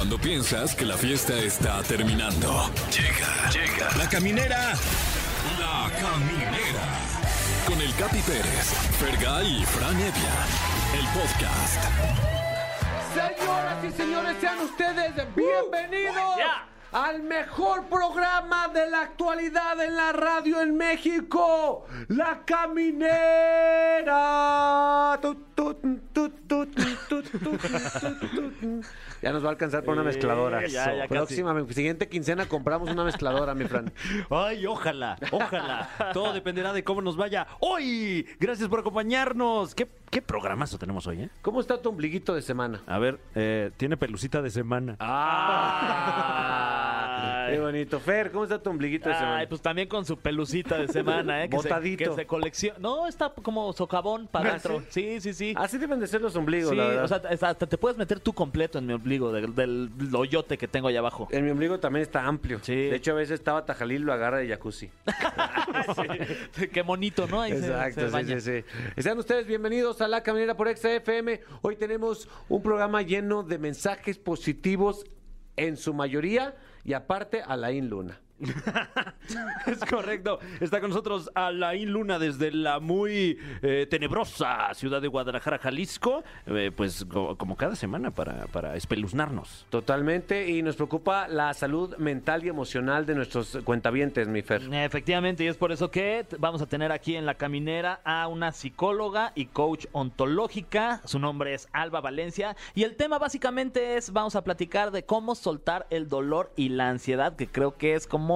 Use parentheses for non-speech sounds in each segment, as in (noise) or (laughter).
Cuando piensas que la fiesta está terminando. Llega, llega. La caminera. La caminera. Con el Capi Pérez, Fergay y Fran Evia. El podcast. Señoras y señores, sean ustedes bienvenidos al mejor programa de la actualidad en la radio en México, La Caminera. Ya nos va a alcanzar por una mezcladora. Eh, Próxima, siguiente quincena compramos una mezcladora, mi Fran. Ay, ojalá, ojalá. Todo dependerá de cómo nos vaya hoy. Gracias por acompañarnos. ¿Qué, qué programazo tenemos hoy, eh? ¿Cómo está tu ombliguito de semana? A ver, eh, tiene pelucita de semana. ¡Ah! ¡Qué bonito! Fer, ¿cómo está tu ombliguito de semana? Ay, pues también con su pelucita de semana, ¿eh? Que se, Botadito. que se colecciona. No, está como socavón para ¿Ah, adentro. Sí, sí, sí. Así deben de ser los ombligos, Sí, la verdad. o sea, hasta te puedes meter tú completo en mi ombligo del, del hoyote que tengo allá abajo. En mi ombligo también está amplio. Sí. De hecho, a veces estaba Tajalil lo agarra de jacuzzi. (laughs) Sí, Qué bonito, ¿no? Ahí Exacto, se sí, baña. sí, sí. Sean ustedes bienvenidos a La Caminera por XFM. Hoy tenemos un programa lleno de mensajes positivos en su mayoría y aparte Alain Luna. (laughs) Es correcto. Está con nosotros Alain Luna desde la muy eh, tenebrosa ciudad de Guadalajara, Jalisco. Eh, pues co- como cada semana para, para espeluznarnos. Totalmente. Y nos preocupa la salud mental y emocional de nuestros cuentavientes, mi Fer. Efectivamente, y es por eso que t- vamos a tener aquí en la caminera a una psicóloga y coach ontológica. Su nombre es Alba Valencia. Y el tema básicamente es, vamos a platicar de cómo soltar el dolor y la ansiedad, que creo que es como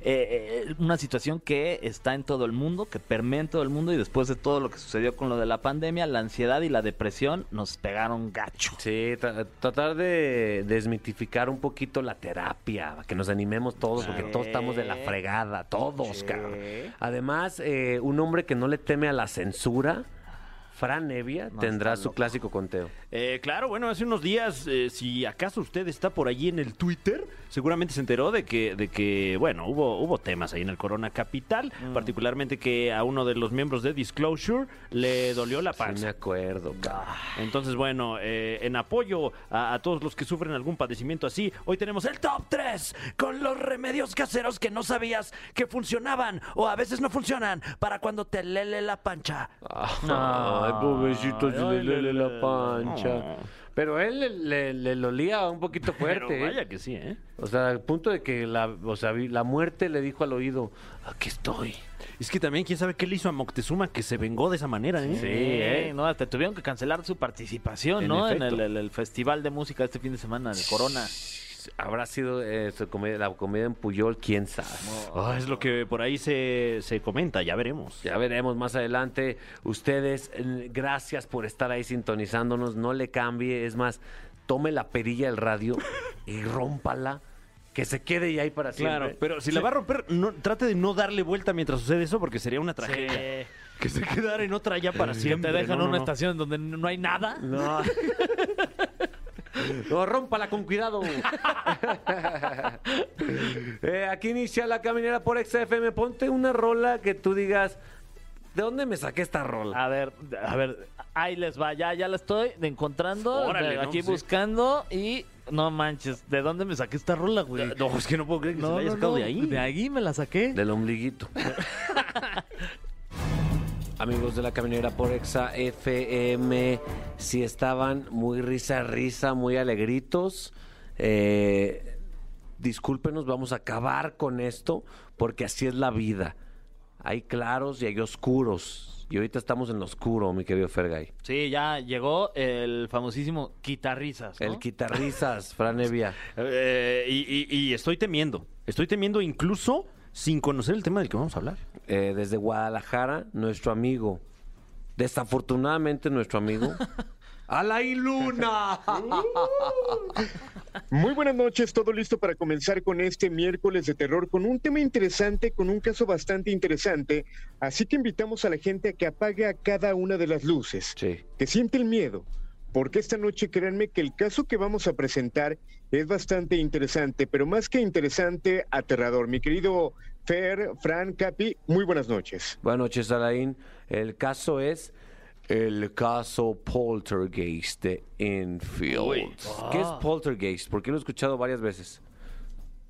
eh, eh, una situación que está en todo el mundo, que permea en todo el mundo. Y después de todo lo que sucedió con lo de la pandemia, la ansiedad y la depresión nos pegaron gacho. Sí, tra- tratar de desmitificar un poquito la terapia, que nos animemos todos, porque todos estamos de la fregada, todos, cabrón. Además, eh, un hombre que no le teme a la censura, Fran Nevia, No, tendrá su loco. clásico conteo. Eh, claro, bueno, hace unos días, eh, si acaso usted está por allí en el Twitter, seguramente se enteró de que, de que bueno, hubo, hubo temas ahí en el Corona Capital, particularmente que a uno de los miembros de Disclosure le dolió la Sí me panza. acuerdo, cabrón. Entonces, bueno, eh, en apoyo a, a todos los que sufren algún padecimiento así, hoy tenemos el top 3 con los remedios caseros que no sabías que funcionaban o a veces no funcionan para cuando te lele la pancha. Ay, pobrecito, se le ay, lele la pancha. Pero él le, le, le lolía un poquito fuerte, Pero ¿eh? vaya que sí, ¿eh? O sea, al punto de que la, o sea, vi- la muerte le dijo al oído, aquí estoy. Es que también, ¿quién sabe qué le hizo a Moctezuma que se vengó de esa manera, eh? Sí, ¿eh? no, te tuvieron que cancelar su participación, En ¿no? En el- el festival de música este fin de semana de Corona. Habrá sido eh, comedia- la comedia en Puyol, quién sabe. Ah, es lo que por ahí se, se comenta, ya veremos. Ya veremos más adelante. Ustedes, eh, gracias por estar ahí sintonizándonos. No le cambie. Es más, tome la perilla del radio (laughs) y rómpala. Que se quede ya ahí para siempre. Claro, pero si la va a romper, no, trate de no darle vuelta mientras sucede eso porque sería una tragedia. Que se quedara en otra ya para Que siempre. te dejan no, en una no. estación donde no hay nada. No. (laughs) No, rómpala con cuidado. (laughs) Eh, aquí inicia la caminera por XFM. Ponte una rola que tú digas, ¿de dónde me saqué esta rola? A ver, a ver, ahí les va, ya, ya la estoy encontrando, Órale, de- ¿no? aquí Sí. buscando y no manches, ¿de dónde me saqué esta rola, güey? No, es que no puedo creer que se No, la haya no, sacado no, de ahí. De ahí me la saqué. Del ombliguito. (laughs) Amigos de la caminera por Exa FM, si estaban muy risa, risa, muy alegritos, eh, discúlpenos, vamos a acabar con esto porque así es la vida. Hay claros y hay oscuros. Y ahorita estamos en lo oscuro, mi querido Fergay. Sí, ya llegó el famosísimo Quitarrizas, ¿no? El quitarrizas, Fran Evia. (laughs) Eh, y, y- y estoy temiendo. Estoy temiendo incluso sin conocer el tema del que vamos a hablar. Eh, desde Guadalajara, nuestro amigo, desafortunadamente nuestro amigo, (laughs) Alain Luna. Muy buenas noches, todo listo para comenzar con este miércoles de terror con un tema interesante, con un caso bastante interesante, así que invitamos a la gente a que apague a cada una de las luces, Sí. que siente el miedo, porque esta noche créanme que el caso que vamos a presentar es bastante interesante, pero más que interesante, aterrador. Mi querido Fer, Fran, Capi, muy buenas noches. Buenas noches, Alain. El caso es el caso Poltergeist de Enfield. ¿Qué es Poltergeist? Porque lo he escuchado varias veces.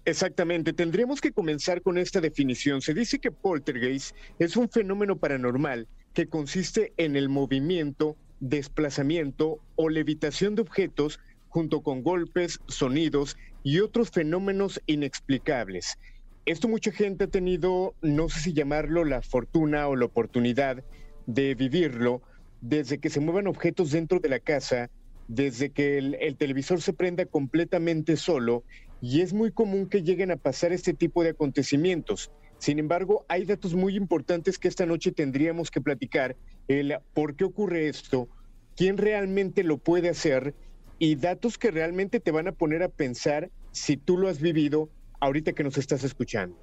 Exactamente, tendríamos que comenzar con esta definición. Se dice que poltergeist es un fenómeno paranormal que consiste en el movimiento, desplazamiento o levitación de objetos junto con golpes, sonidos y otros fenómenos inexplicables. Esto mucha gente ha tenido, no sé si llamarlo la fortuna o la oportunidad de vivirlo, desde que se muevan objetos dentro de la casa, desde que el, el televisor se prenda completamente solo y es muy común que lleguen a pasar este tipo de acontecimientos. Sin embargo, hay datos muy importantes que esta noche tendríamos que platicar, el por qué ocurre esto, quién realmente lo puede hacer y datos que realmente te van a poner a pensar si tú lo has vivido ahorita que nos estás escuchando.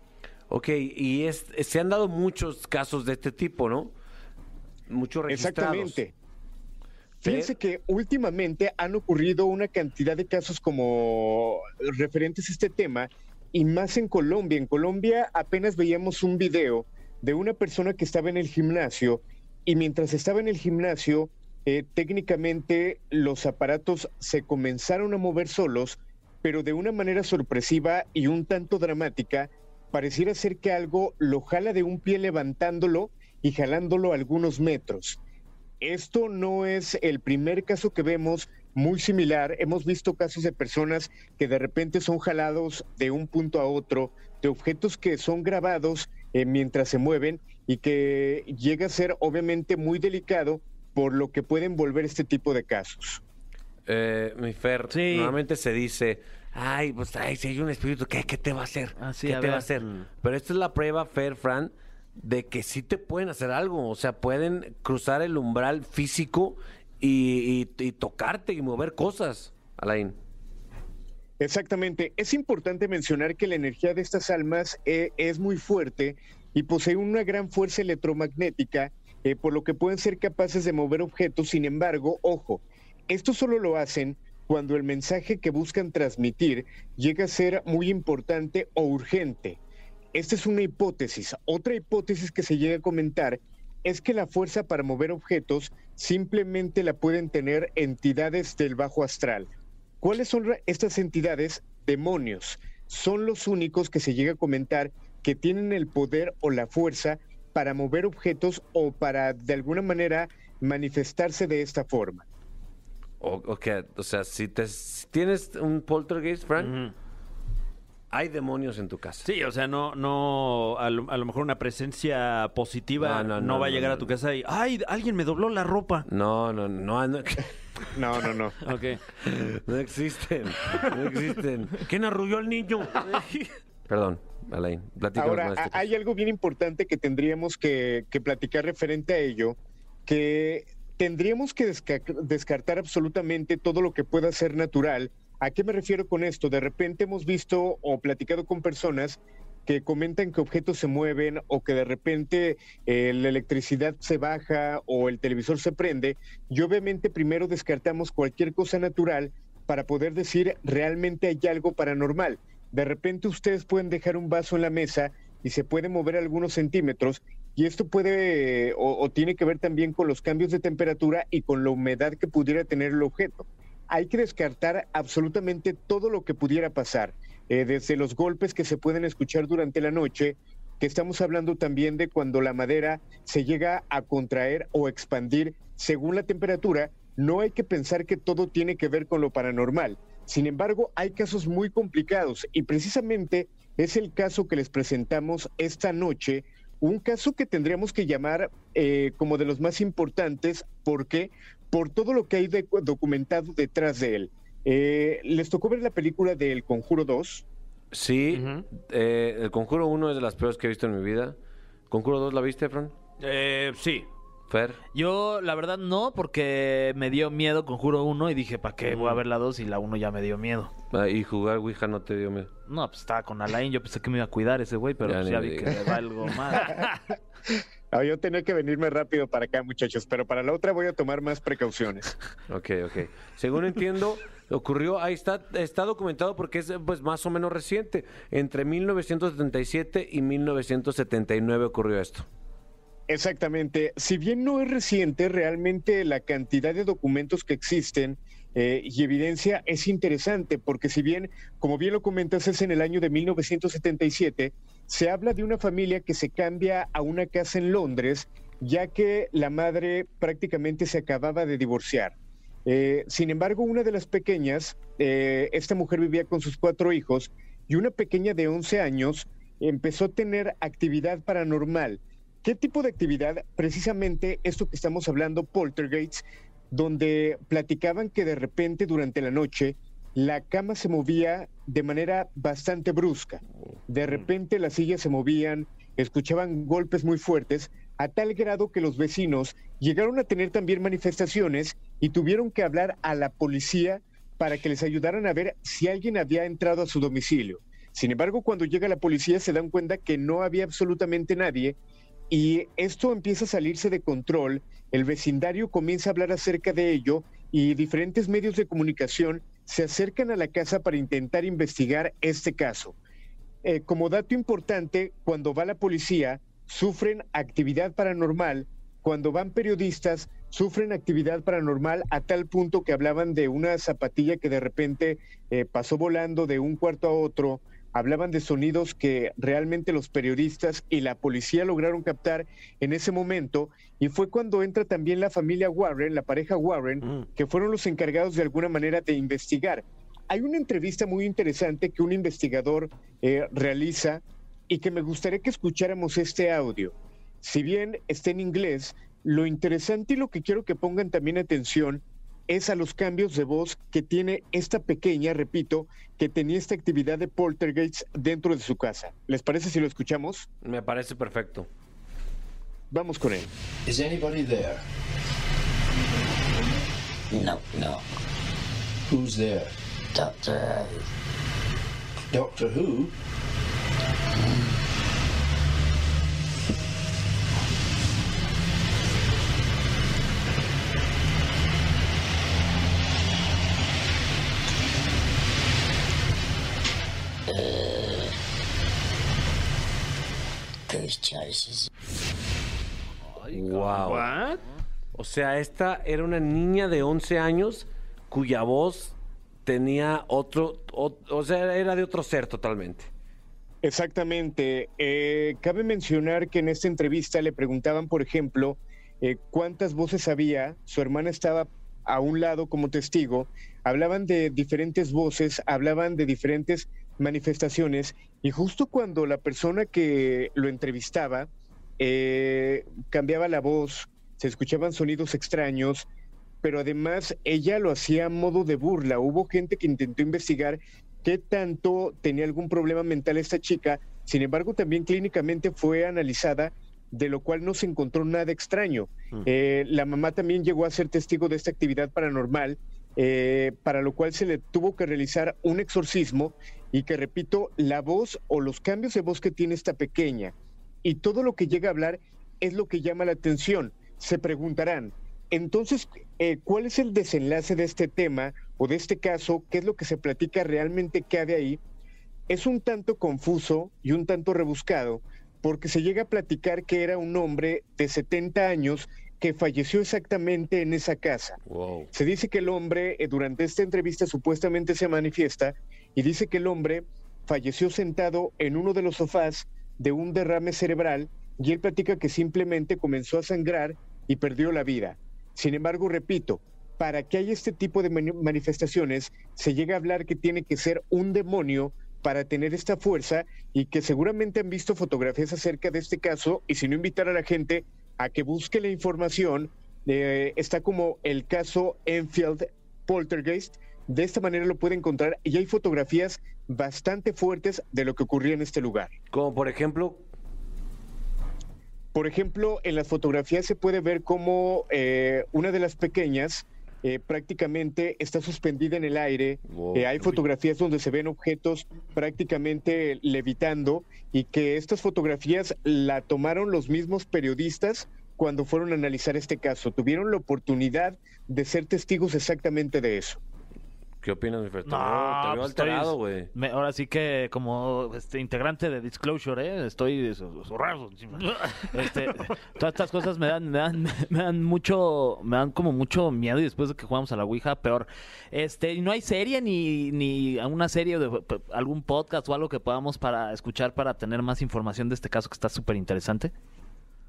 Ok, y es, se han dado muchos casos de este tipo, ¿no? Muchos registrados. Exactamente. Fíjense que últimamente han ocurrido una cantidad de casos como referentes a este tema y más en Colombia. En Colombia apenas veíamos un video de una persona que estaba en el gimnasio y mientras estaba en el gimnasio, eh, técnicamente los aparatos se comenzaron a mover solos, pero de una manera sorpresiva y un tanto dramática, pareciera ser que algo lo jala de un pie levantándolo y jalándolo algunos metros. Esto no es el primer caso que vemos muy similar. Hemos visto casos de personas que de repente son jalados de un punto a otro, de objetos que son grabados eh, mientras se mueven y que llega a ser obviamente muy delicado por lo que pueden volver este tipo de casos. Eh, mi Fer, Sí. normalmente se dice, ay, pues ay, si hay un espíritu, ¿qué, qué te va a hacer? Ah, sí, ¿Qué a te va a hacer? Mm. Pero esta es la prueba, Fer, Fran, de que sí te pueden hacer algo. O sea, pueden cruzar el umbral físico y, y- y tocarte y mover cosas, Alain. Exactamente. Es importante mencionar que la energía de estas almas eh, es muy fuerte y posee una gran fuerza electromagnética, eh, por lo que pueden ser capaces de mover objetos. Sin embargo, ojo, esto solo lo hacen cuando el mensaje que buscan transmitir llega a ser muy importante o urgente. Esta es una hipótesis. Otra hipótesis que se llega a comentar es que la fuerza para mover objetos simplemente la pueden tener entidades del bajo astral. ¿Cuáles son estas entidades? Demonios. Son los únicos que se llega a comentar que tienen el poder o la fuerza para mover objetos o para de alguna manera manifestarse de esta forma. O, ok, o sea, si, te, si tienes un poltergeist, Fran, Ujú. hay demonios en tu casa. Sí, o sea, no, no, a lo, a lo mejor una presencia positiva No, no, no, no, va a llegar no, a tu no. casa y, ay, alguien me dobló la ropa. No, no, no, no, No, (laughs) no, no. Ok. no existen, no existen. ¿Quién arrulló al niño? (laughs) Perdón, Alain, Ahora, más este hay algo bien importante que tendríamos que, que platicar referente a ello, que tendríamos que desca- descartar absolutamente todo lo que pueda ser natural. ¿A qué me refiero con esto? De repente hemos visto o platicado con personas que comentan que objetos se mueven o que de repente eh, la electricidad se baja o el televisor se prende y obviamente primero descartamos cualquier cosa natural para poder decir realmente hay algo paranormal. De repente ustedes pueden dejar un vaso en la mesa y se puede mover algunos centímetros y esto puede o, o tiene que ver también con los cambios de temperatura y con la humedad que pudiera tener el objeto. Hay que descartar absolutamente todo lo que pudiera pasar, eh, desde los golpes que se pueden escuchar durante la noche, que estamos hablando también de cuando la madera se llega a contraer o expandir según la temperatura, no hay que pensar que todo tiene que ver con lo paranormal. Sin embargo, hay casos muy complicados y precisamente es el caso que les presentamos esta noche, un caso que tendríamos que llamar eh, como de los más importantes, ¿por qué? Por todo lo que hay de- documentado detrás de él. Eh, ¿Les tocó ver la película de El Conjuro 2? Sí, eh, el Conjuro 1 es de las peores que he visto en mi vida. ¿Conjuro 2 la viste, Fran? Eh, sí. Fer. Yo, la verdad, no, porque me dio miedo Conjuro 1 y dije, ¿para qué voy a ver la 2 y la 1 ya me dio miedo? Ah, y jugar Ouija no te dio miedo. No, pues estaba con Alain, yo pensé que me iba a cuidar ese güey, pero Ya pues ya vi que le va algo mal. (laughs) Yo tenía que venirme rápido para acá, muchachos, pero para la otra voy a tomar más precauciones. (laughs) Ok, ok. Según entiendo, ocurrió, ahí está, está documentado porque es pues más o menos reciente. Entre 1977 y 1979 ocurrió esto. Exactamente. Si bien no es reciente, realmente la cantidad de documentos que existen eh, y evidencia es interesante, porque si bien, como bien lo comentas, es en el año de 1977, se habla de una familia que se cambia a una casa en Londres, ya que la madre prácticamente se acababa de divorciar. Eh, sin embargo, una de las pequeñas, eh, esta mujer vivía con sus cuatro hijos y una pequeña de 11 años empezó a tener actividad paranormal ¿Qué tipo de actividad? Precisamente esto que estamos hablando, poltergeists, donde platicaban que de repente durante la noche la cama se movía de manera bastante brusca. De repente las sillas se movían, escuchaban golpes muy fuertes, a tal grado que los vecinos llegaron a tener también manifestaciones y tuvieron que hablar a la policía para que les ayudaran a ver si alguien había entrado a su domicilio. Sin embargo, cuando llega la policía se dan cuenta que no había absolutamente nadie y esto empieza a salirse de control, el vecindario comienza a hablar acerca de ello y diferentes medios de comunicación se acercan a la casa para intentar investigar este caso. Eh, como dato importante, cuando va la policía, sufren actividad paranormal, cuando van periodistas, sufren actividad paranormal a tal punto que hablaban de una zapatilla que de repente eh, pasó volando de un cuarto a otro, hablaban de sonidos que realmente los periodistas y la policía lograron captar en ese momento y fue cuando entra también la familia Warren, la pareja Warren, mm. que fueron los encargados de alguna manera de investigar. Hay una entrevista muy interesante que un investigador eh, realiza y que me gustaría que escucháramos este audio. Si bien está en inglés, lo interesante y lo que quiero que pongan también atención es a los cambios de voz que tiene esta pequeña, repito, que tenía esta actividad de poltergeist dentro de su casa. ¿Les parece si lo escuchamos? Me parece perfecto. Vamos con él. Is anybody there? No, no. Who's there? Doctor Doctor Who? Wow. O sea, esta era una niña de 11 años cuya voz tenía otro, o, sea, era de otro ser totalmente. Exactamente. Eh, cabe mencionar que en esta entrevista le preguntaban, por ejemplo, eh, cuántas voces había. Su hermana estaba a un lado como testigo. Hablaban de diferentes voces, hablaban de diferentes manifestaciones y justo cuando la persona que lo entrevistaba eh, cambiaba la voz, se escuchaban sonidos extraños, pero además ella lo hacía a modo de burla. Hubo gente que intentó investigar qué tanto tenía algún problema mental esta chica, sin embargo también clínicamente fue analizada, de lo cual no se encontró nada extraño. Mm. Eh, la mamá también llegó a ser testigo de esta actividad paranormal, eh, para lo cual se le tuvo que realizar un exorcismo y que, repito, la voz o los cambios de voz que tiene esta pequeña y todo lo que llega a hablar es lo que llama la atención. Se preguntarán, entonces, eh, ¿cuál es el desenlace de este tema o de este caso? ¿Qué es lo que se platica realmente que hay ahí? Es un tanto confuso y un tanto rebuscado porque se llega a platicar que era un hombre de 70 años que falleció exactamente en esa casa. Se dice que el hombre, eh, durante esta entrevista, supuestamente se manifiesta y dice que el hombre falleció sentado en uno de los sofás de un derrame cerebral y él platica que simplemente comenzó a sangrar y perdió la vida. Sin embargo, repito, para que haya este tipo de manifestaciones, se llega a hablar que tiene que ser un demonio para tener esta fuerza y que seguramente han visto fotografías acerca de este caso y si no invitar a la gente a que busque la información, eh, está como el caso Enfield Poltergeist, de esta manera lo puede encontrar y hay fotografías bastante fuertes de lo que ocurría en este lugar. Como por ejemplo... Por ejemplo, en las fotografías se puede ver como eh, una de las pequeñas eh, prácticamente está suspendida en el aire. Eh, hay fotografías donde se ven objetos prácticamente levitando y que estas fotografías la tomaron los mismos periodistas cuando fueron a analizar este caso. Tuvieron la oportunidad de ser testigos exactamente de eso. ¿Qué opinas, mi Fer? Te veo- No, te veo pues alterado, güey. ahora sí que como este integrante de Disclosure, ¿eh? estoy so- (laughs) este, todas estas cosas me dan, me dan, (laughs) me dan mucho, me dan como mucho miedo y después de que jugamos a la Ouija, peor. Este, y no hay serie ni, ni una serie de algún podcast o algo que podamos para escuchar para tener más información de este caso que está súper interesante.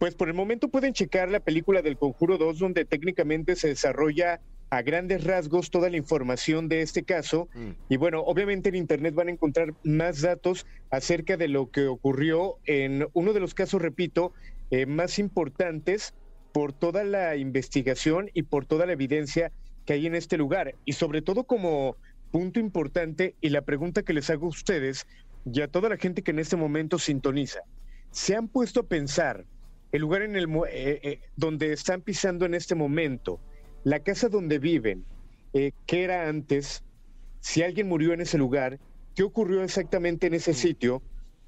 Pues por el momento pueden checar la película del Conjuro 2, donde técnicamente se desarrolla a grandes rasgos toda la información de este caso. Y bueno, obviamente en Internet van a encontrar más datos acerca de lo que ocurrió en uno de los casos, repito, eh, más importantes por toda la investigación y por toda la evidencia que hay en este lugar. Y sobre todo como punto importante y la pregunta que les hago a ustedes y a toda la gente que en este momento sintoniza. ¿Se han puesto a pensar el lugar en el eh, eh, donde están pisando en este momento, la casa donde viven, eh, qué era antes, si alguien murió en ese lugar, qué ocurrió exactamente en ese sitio,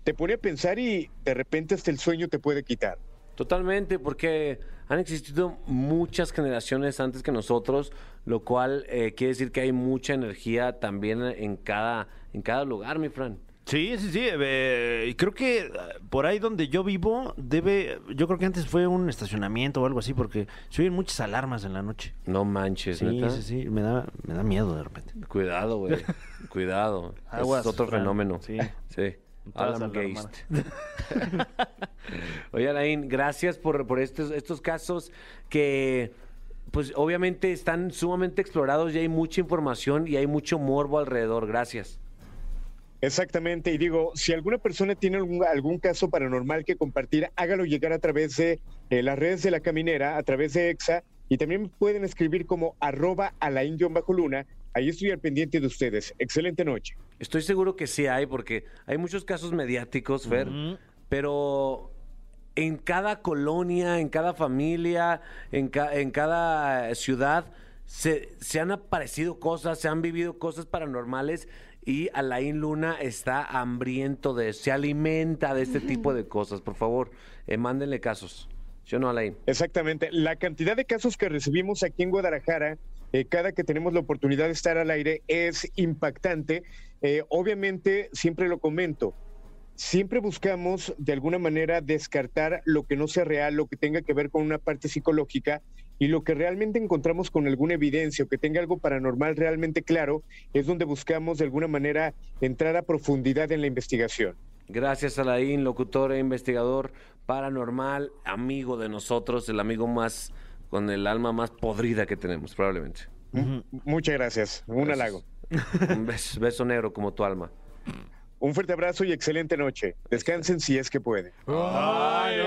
te pone a pensar y de repente hasta el sueño te puede quitar. Totalmente, porque han existido muchas generaciones antes que nosotros, lo cual eh, quiere decir que hay mucha energía también en cada, en cada lugar, mi Fran. Sí, sí, sí. eh, y creo que eh, por ahí donde yo vivo debe, yo creo que antes fue un estacionamiento o algo así, porque se oyen muchas alarmas en la noche. No manches, Sí, ¿neta? sí, sí. Me da, me da miedo de repente. Cuidado, güey. (laughs) Cuidado. Aguas, es otro Fran. fenómeno. Sí. Sí. Geist. (laughs) Oye, Alain, gracias por, por estos, estos casos que, pues, obviamente están sumamente explorados y hay mucha información y hay mucho morbo alrededor. Gracias. Exactamente, y digo, si alguna persona tiene algún, algún caso paranormal que compartir, hágalo llegar a través de eh, las redes de la caminera, a través de EXA, y también pueden escribir como arroba bajo luna Ahí estoy al pendiente de ustedes. Excelente noche. Estoy seguro que sí hay, porque hay muchos casos mediáticos, Fer, pero en cada colonia, en cada familia, en, ca- en cada ciudad, se, se han aparecido cosas, se han vivido cosas paranormales y Alain Luna está hambriento de se alimenta de este tipo de cosas. Por favor, eh, mándenle casos. Yo no, Alain. Exactamente. La cantidad de casos que recibimos aquí en Guadalajara, eh, cada que tenemos la oportunidad de estar al aire, es impactante. Eh, obviamente, siempre lo comento, siempre buscamos de alguna manera descartar lo que no sea real, lo que tenga que ver con una parte psicológica y lo que realmente encontramos con alguna evidencia o que tenga algo paranormal realmente claro, es donde buscamos de alguna manera entrar a profundidad en la investigación. Gracias, Alain, locutor e investigador paranormal, amigo de nosotros, el amigo más con el alma más podrida que tenemos, probablemente. Muchas gracias. Un halago. Un beso, beso negro como tu alma. Un fuerte abrazo y excelente noche. Descansen si es que pueden. Ay,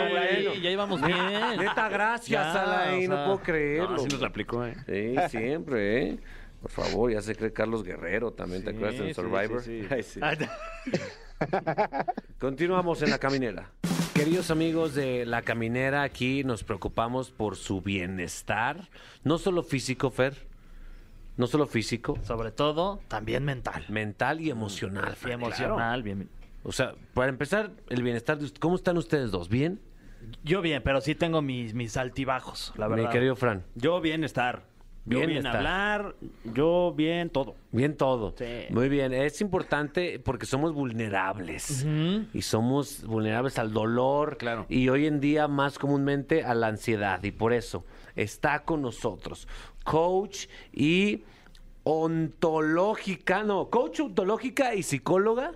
no, ya íbamos bien. Neta, gracias, Ya, Alain, o no sea, puedo creerlo. No, así nos la aplicó, ¿eh? Sí, siempre, ¿eh? Por favor, ya se cree Carlos Guerrero también, ¿te Sí, acuerdas en sí, Survivor? sí, sí. (laughs) Ay, sí. Ay, (laughs) Continuamos en La Caminera. Queridos amigos de La Caminera, aquí nos preocupamos por su bienestar, no solo físico, Fer, no solo físico, Sobre todo, también mental. mental y emocional. Y emocional, bien. O sea, para empezar, el bienestar de usted, ¿cómo están ustedes dos? ¿Bien? Yo bien, pero sí tengo mis, mis altibajos, la verdad. Mi querido Fran. Yo bienestar. Yo bien hablar, yo bien todo. Bien todo. Sí. Muy bien. Es importante porque somos vulnerables. Y somos vulnerables al dolor. Claro. Y hoy en día más comúnmente a la ansiedad. Y por eso está con nosotros coach y ontológica, no, coach ontológica y psicóloga.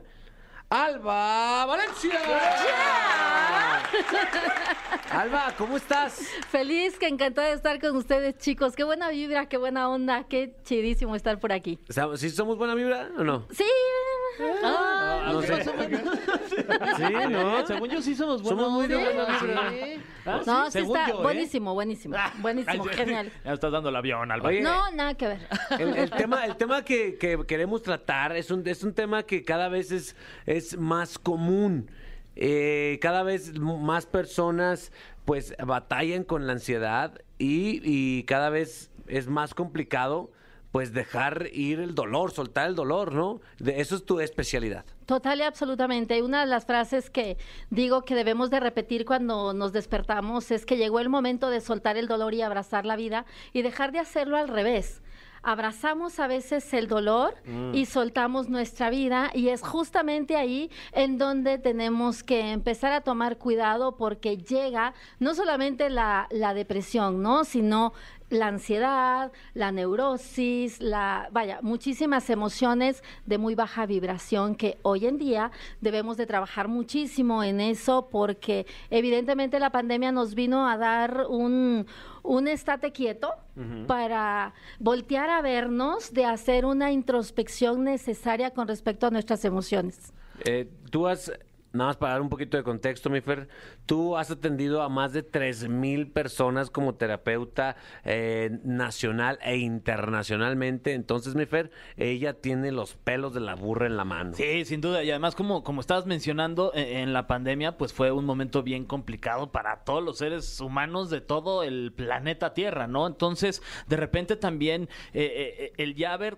Alba Valencia. Alba, ¿cómo estás? Feliz, que encantada de estar con ustedes, chicos. Qué buena vibra, qué buena onda, qué chidísimo estar por aquí. ¿Sí somos buena vibra o no? Sí. Ah, No sé. (laughs) Sí, ¿no? Según yo sí somos buenos. Somos muy de buena vibra. no, sí según está yo, ¿eh? buenísimo, buenísimo. (laughs) Buenísimo, sí. genial. Ya estás dando el avión, Alba. Oye, No, nada que ver. El, el tema, el tema que, que queremos tratar es un, es un tema que cada vez es, es más común. Eh, cada vez más personas pues batallan con la ansiedad y, y cada vez es más complicado pues dejar ir el dolor, soltar el dolor, ¿no? De, eso es tu especialidad. Total y absolutamente. Una de las frases que digo que debemos de repetir cuando nos despertamos es que llegó el momento de soltar el dolor y abrazar la vida y dejar de hacerlo al revés. Abrazamos a veces el dolor y soltamos nuestra vida y es justamente ahí en donde tenemos que empezar a tomar cuidado porque llega no solamente la, la depresión, ¿no? Sino la ansiedad, la neurosis, la, vaya, muchísimas emociones de muy baja vibración que hoy en día debemos de trabajar muchísimo en eso porque evidentemente la pandemia nos vino a dar un, un estate quieto para voltear a vernos, de hacer una introspección necesaria con respecto a nuestras emociones. Eh, tú has, nada más para dar un poquito de contexto, mi Fer, tú has atendido a más de 3.000 personas como terapeuta eh, nacional e internacionalmente. Entonces, mi Fer, ella tiene los pelos de la burra en la mano. Sí, sin duda. Y además, como, como estabas mencionando, eh, en la pandemia, pues fue un momento bien complicado para todos los seres humanos de todo el planeta Tierra, ¿no? Entonces, de repente también eh, eh, el ya haber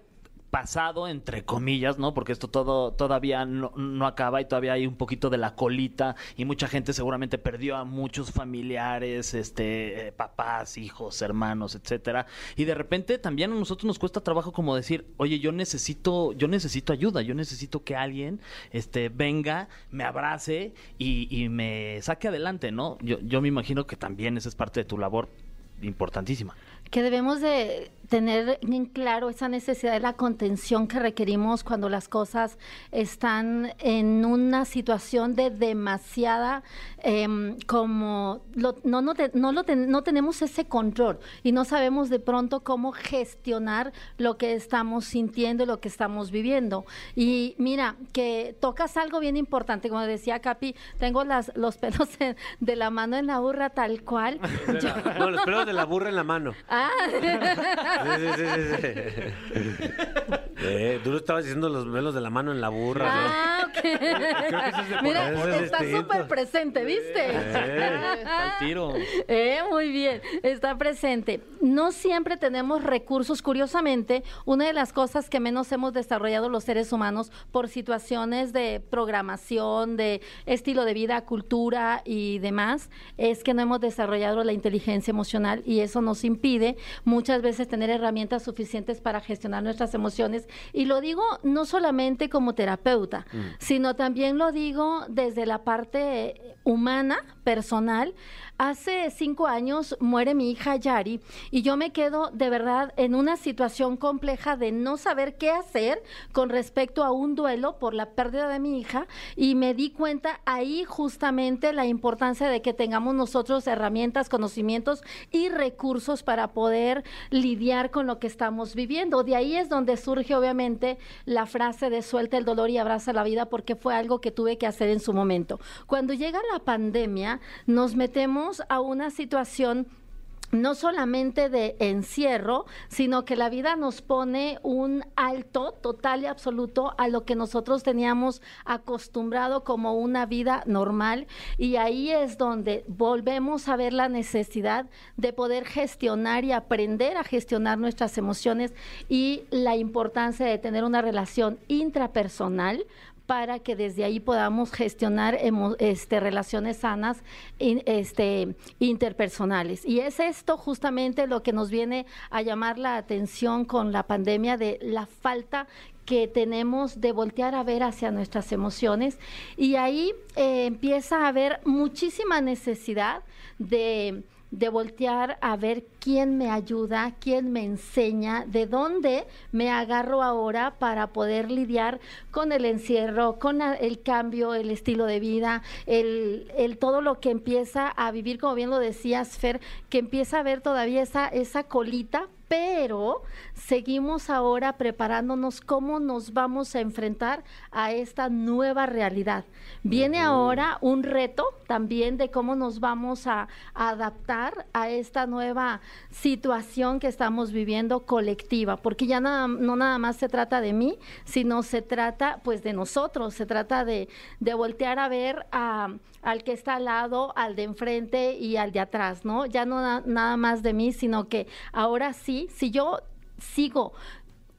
pasado entre comillas, ¿no? Porque esto todo todavía no, no acaba y todavía hay un poquito de la colita y mucha gente seguramente perdió a muchos familiares, este, eh, papás, hijos, hermanos, etcétera. Y de repente también a nosotros nos cuesta trabajo como decir, oye, yo necesito, yo necesito ayuda, yo necesito que alguien, este, venga, me abrace y, y me saque adelante, ¿no? Yo, yo me imagino que también esa es parte de tu labor importantísima. que debemos de tener en claro esa necesidad de la contención que requerimos cuando las cosas están en una situación de demasiada em, como lo- no, no, te- no, lo ten- no tenemos ese control y no sabemos de pronto cómo gestionar lo que estamos sintiendo y lo que estamos viviendo. Y mira, que tocas algo bien importante, como decía Capi, tengo las, los pelos (laughs) de, de la mano en la burra tal cual. Yo- (laughs) No, los pelos de la burra en la mano. Ah, (laughs) Sí, sí, sí. Eh, tú lo estabas diciendo los pelos de la mano en la burra. ¿no? ah, ok. Mira, Ese es está distinto. súper presente, ¿viste? Al tiro. Eh, muy bien, está presente. No siempre tenemos recursos. Curiosamente, una de las cosas que menos hemos desarrollado los seres humanos por situaciones de programación, de estilo de vida, cultura y demás, es que no hemos desarrollado la inteligencia emocional y eso nos impide muchas veces tener herramientas suficientes para gestionar nuestras emociones. Y lo digo no solamente como terapeuta, sino también lo digo desde la parte humana, personal. Hace cinco años muere mi hija Yari y yo me quedo de verdad en una situación compleja de no saber qué hacer con respecto a un duelo por la pérdida de mi hija y me di cuenta ahí justamente la importancia de que tengamos nosotros herramientas, conocimientos y recursos para poder lidiar con lo que estamos viviendo. De ahí es donde surge obviamente la frase de suelta el dolor y abraza la vida porque fue algo que tuve que hacer en su momento. Cuando llega la pandemia, nos metemos a una situación no solamente de encierro, sino que la vida nos pone un alto total y absoluto a lo que nosotros teníamos acostumbrado como una vida normal. Y ahí es donde volvemos a ver la necesidad de poder gestionar y aprender a gestionar nuestras emociones y la importancia de tener una relación intrapersonal para que desde ahí podamos gestionar este, relaciones sanas este, interpersonales. Y es esto justamente lo que nos viene a llamar la atención con la pandemia de la falta que tenemos de voltear a ver hacia nuestras emociones y ahí eh, empieza a haber muchísima necesidad de de voltear a ver quién me ayuda, quién me enseña, de dónde me agarro ahora para poder lidiar con el encierro, con el cambio, el estilo de vida, el, el todo lo que empieza a vivir, como bien lo decías, Fer, que empieza a ver todavía esa, esa colita, pero seguimos ahora preparándonos cómo nos vamos a enfrentar a esta nueva realidad. Viene ahora un reto también de cómo nos vamos a, a adaptar a esta nueva situación que estamos viviendo colectiva, porque ya nada, no nada más se trata de mí, sino se trata pues de nosotros, se trata de, de voltear a ver a, al que está al lado, al de enfrente y al de atrás, ¿no? Ya no na- nada más de mí, sino que ahora sí, si yo sigo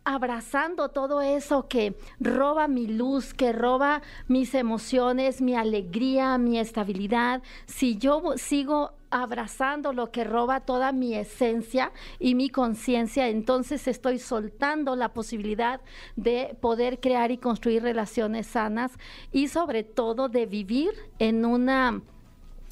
abrazando todo eso que roba mi luz, que roba mis emociones, mi alegría, mi estabilidad, si yo sigo abrazando lo que roba toda mi esencia y mi conciencia, entonces estoy soltando la posibilidad de poder crear y construir relaciones sanas y sobre todo de vivir en una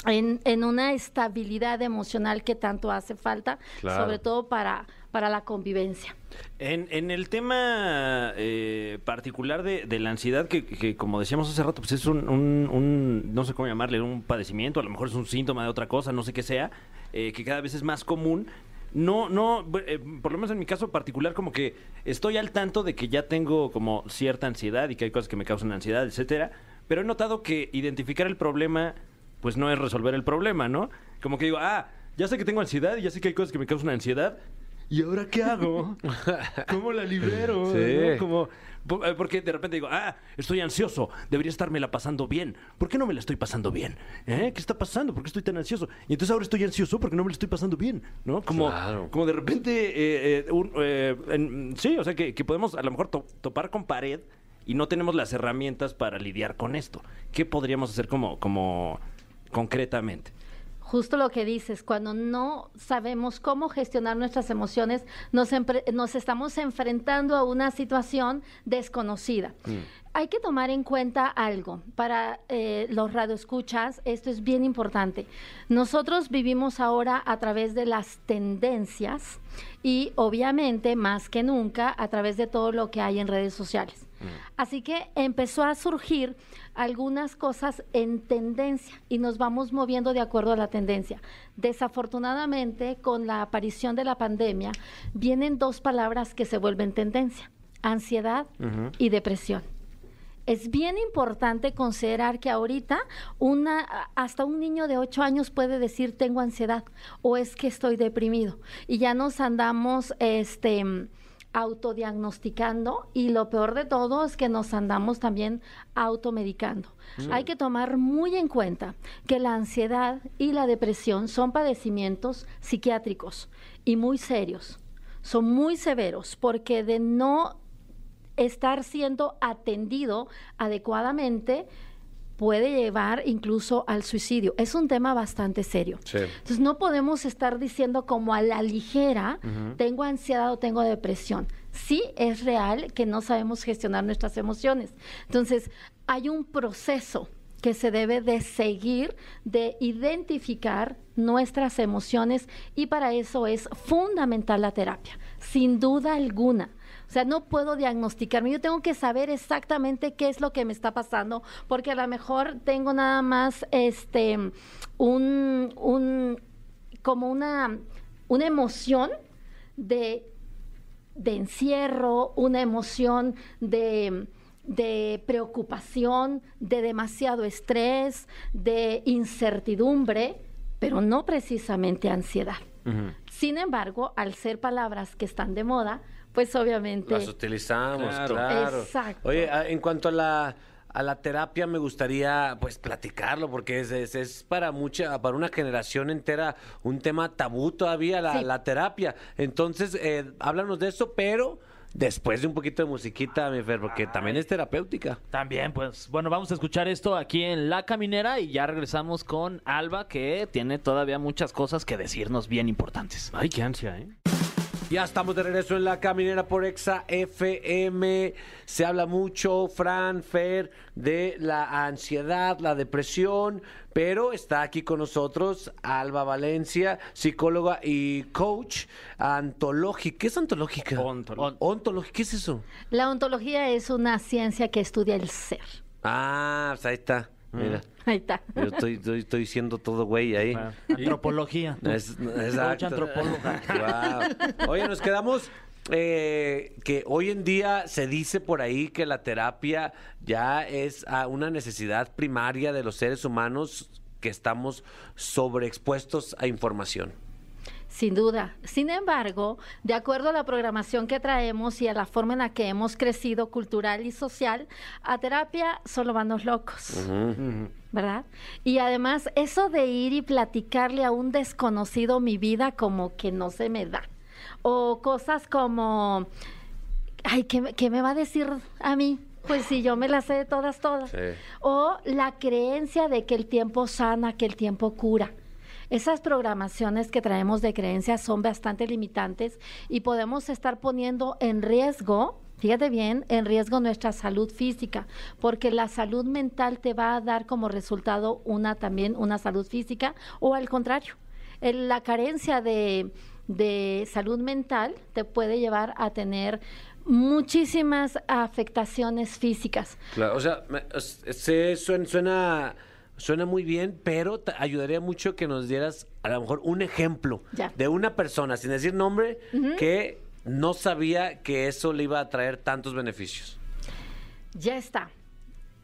en, en una estabilidad emocional que tanto hace falta, Claro. sobre todo para, para la convivencia. En, en el tema eh, particular de, de la ansiedad, que, que como decíamos hace rato, pues es un, un- un- no sé cómo llamarle, un padecimiento, a lo mejor es un síntoma de otra cosa, no sé qué sea, eh, que cada vez es más común. No, no, eh, por lo menos en mi caso particular, como que estoy al tanto de que ya tengo como cierta ansiedad y que hay cosas que me causan ansiedad, etcétera, pero he notado que identificar el problema, pues no es resolver el problema, ¿no? Como que digo, ah, ya sé que tengo ansiedad y ya sé que hay cosas que me causan ansiedad, ¿y ahora qué hago? (laughs) ¿Cómo la libero? Sí. ¿no? Como, eh, porque de repente digo, ah, estoy ansioso, debería estarme la pasando bien. ¿Por qué no me la estoy pasando bien? ¿Eh? ¿Qué está pasando? ¿Por qué estoy tan ansioso? Y entonces ahora estoy ansioso porque no me la estoy pasando bien, ¿no? Como, Claro. como de repente, eh, eh, un- eh, en- sí, o sea, que, que podemos a lo mejor to- topar con pared y no tenemos las herramientas para lidiar con esto. ¿Qué podríamos hacer como, como concretamente? Justo lo que dices, cuando no sabemos cómo gestionar nuestras emociones, nos, nos estamos enfrentando a una situación desconocida. Hay que tomar en cuenta algo para eh, los radioescuchas, esto es bien importante. Nosotros vivimos ahora a través de las tendencias y obviamente más que nunca a través de todo lo que hay en redes sociales. Así que empezó a surgir algunas cosas en tendencia y nos vamos moviendo de acuerdo a la tendencia. Desafortunadamente, con la aparición de la pandemia, vienen dos palabras que se vuelven tendencia, ansiedad y depresión. Es bien importante considerar que ahorita una, hasta un niño de 8 años puede decir tengo ansiedad o es que estoy deprimido y ya nos andamos este autodiagnosticando y lo peor de todo es que nos andamos también automedicando. Hay que tomar muy en cuenta que la ansiedad y la depresión son padecimientos psiquiátricos y muy serios. Son muy severos porque de no estar siendo atendido adecuadamente puede llevar incluso al suicidio. Es un tema bastante serio. Sí. Entonces no podemos estar diciendo como a la ligera, tengo ansiedad o tengo depresión. Sí es real que no sabemos gestionar nuestras emociones. Entonces hay un proceso que se debe de seguir, de identificar nuestras emociones y para eso es fundamental la terapia, sin duda alguna. O sea, no puedo diagnosticarme. Yo tengo que saber exactamente qué es lo que me está pasando, porque a lo mejor tengo nada más este un, un como una, una emoción de, de encierro, una emoción de, de preocupación, de demasiado estrés, de incertidumbre, pero no precisamente ansiedad. Sin embargo, al ser palabras que están de moda, pues obviamente... Las utilizamos, Claro. claro. Exacto. Oye, a- en cuanto a la a la terapia me gustaría pues platicarlo porque es, es, es para mucha para una generación entera un tema tabú todavía la, Sí. la terapia. Entonces, eh, háblanos de eso, pero después de un poquito de musiquita, mi Fer, porque también es terapéutica. También, pues, bueno, vamos a escuchar esto aquí en La Caminera y ya regresamos con Alba, que tiene todavía muchas cosas que decirnos bien importantes. Ay, qué ansia, ¿eh? Ya estamos de regreso en la caminera por Exa FM. Se habla mucho, Fran, Fer, de la ansiedad, la depresión, pero está aquí con nosotros Alba Valencia, psicóloga y coach antológica. ¿Qué es antológica? Ontológica. Ontológica, ¿qué es eso? La ontología es una ciencia que estudia el ser. Ah, pues ahí está. Mira, Ahí está. yo estoy, estoy, estoy siendo todo güey ahí. (laughs) Antropología. Es- exacto. antropóloga. (laughs) Guau. Oye, nos quedamos eh, que hoy en día se dice por ahí que la terapia ya es ah, una necesidad primaria de los seres humanos que estamos sobreexpuestos a información. Sin duda. Sin embargo, de acuerdo a la programación que traemos y a la forma en la que hemos crecido cultural y social, a terapia solo van los locos. ¿Verdad? Y además, eso de ir y platicarle a un desconocido mi vida como que no se me da. O cosas como, ay, ¿qué, me- qué me va a decir a mí? Pues si yo me las sé de todas, todas. Sí. O la creencia de que el tiempo sana, que el tiempo cura. Esas programaciones que traemos de creencias son bastante limitantes y podemos estar poniendo en riesgo Fíjate bien, en riesgo nuestra salud física, porque la salud mental te va a dar como resultado una también una salud física o al contrario, la carencia de, salud mental te puede llevar a tener muchísimas afectaciones físicas. Claro, o sea, se- suena, suena muy bien, pero te ayudaría mucho que nos dieras a lo mejor un ejemplo Ya. de una persona, sin decir nombre, que no sabía que eso le iba a traer tantos beneficios. Ya está.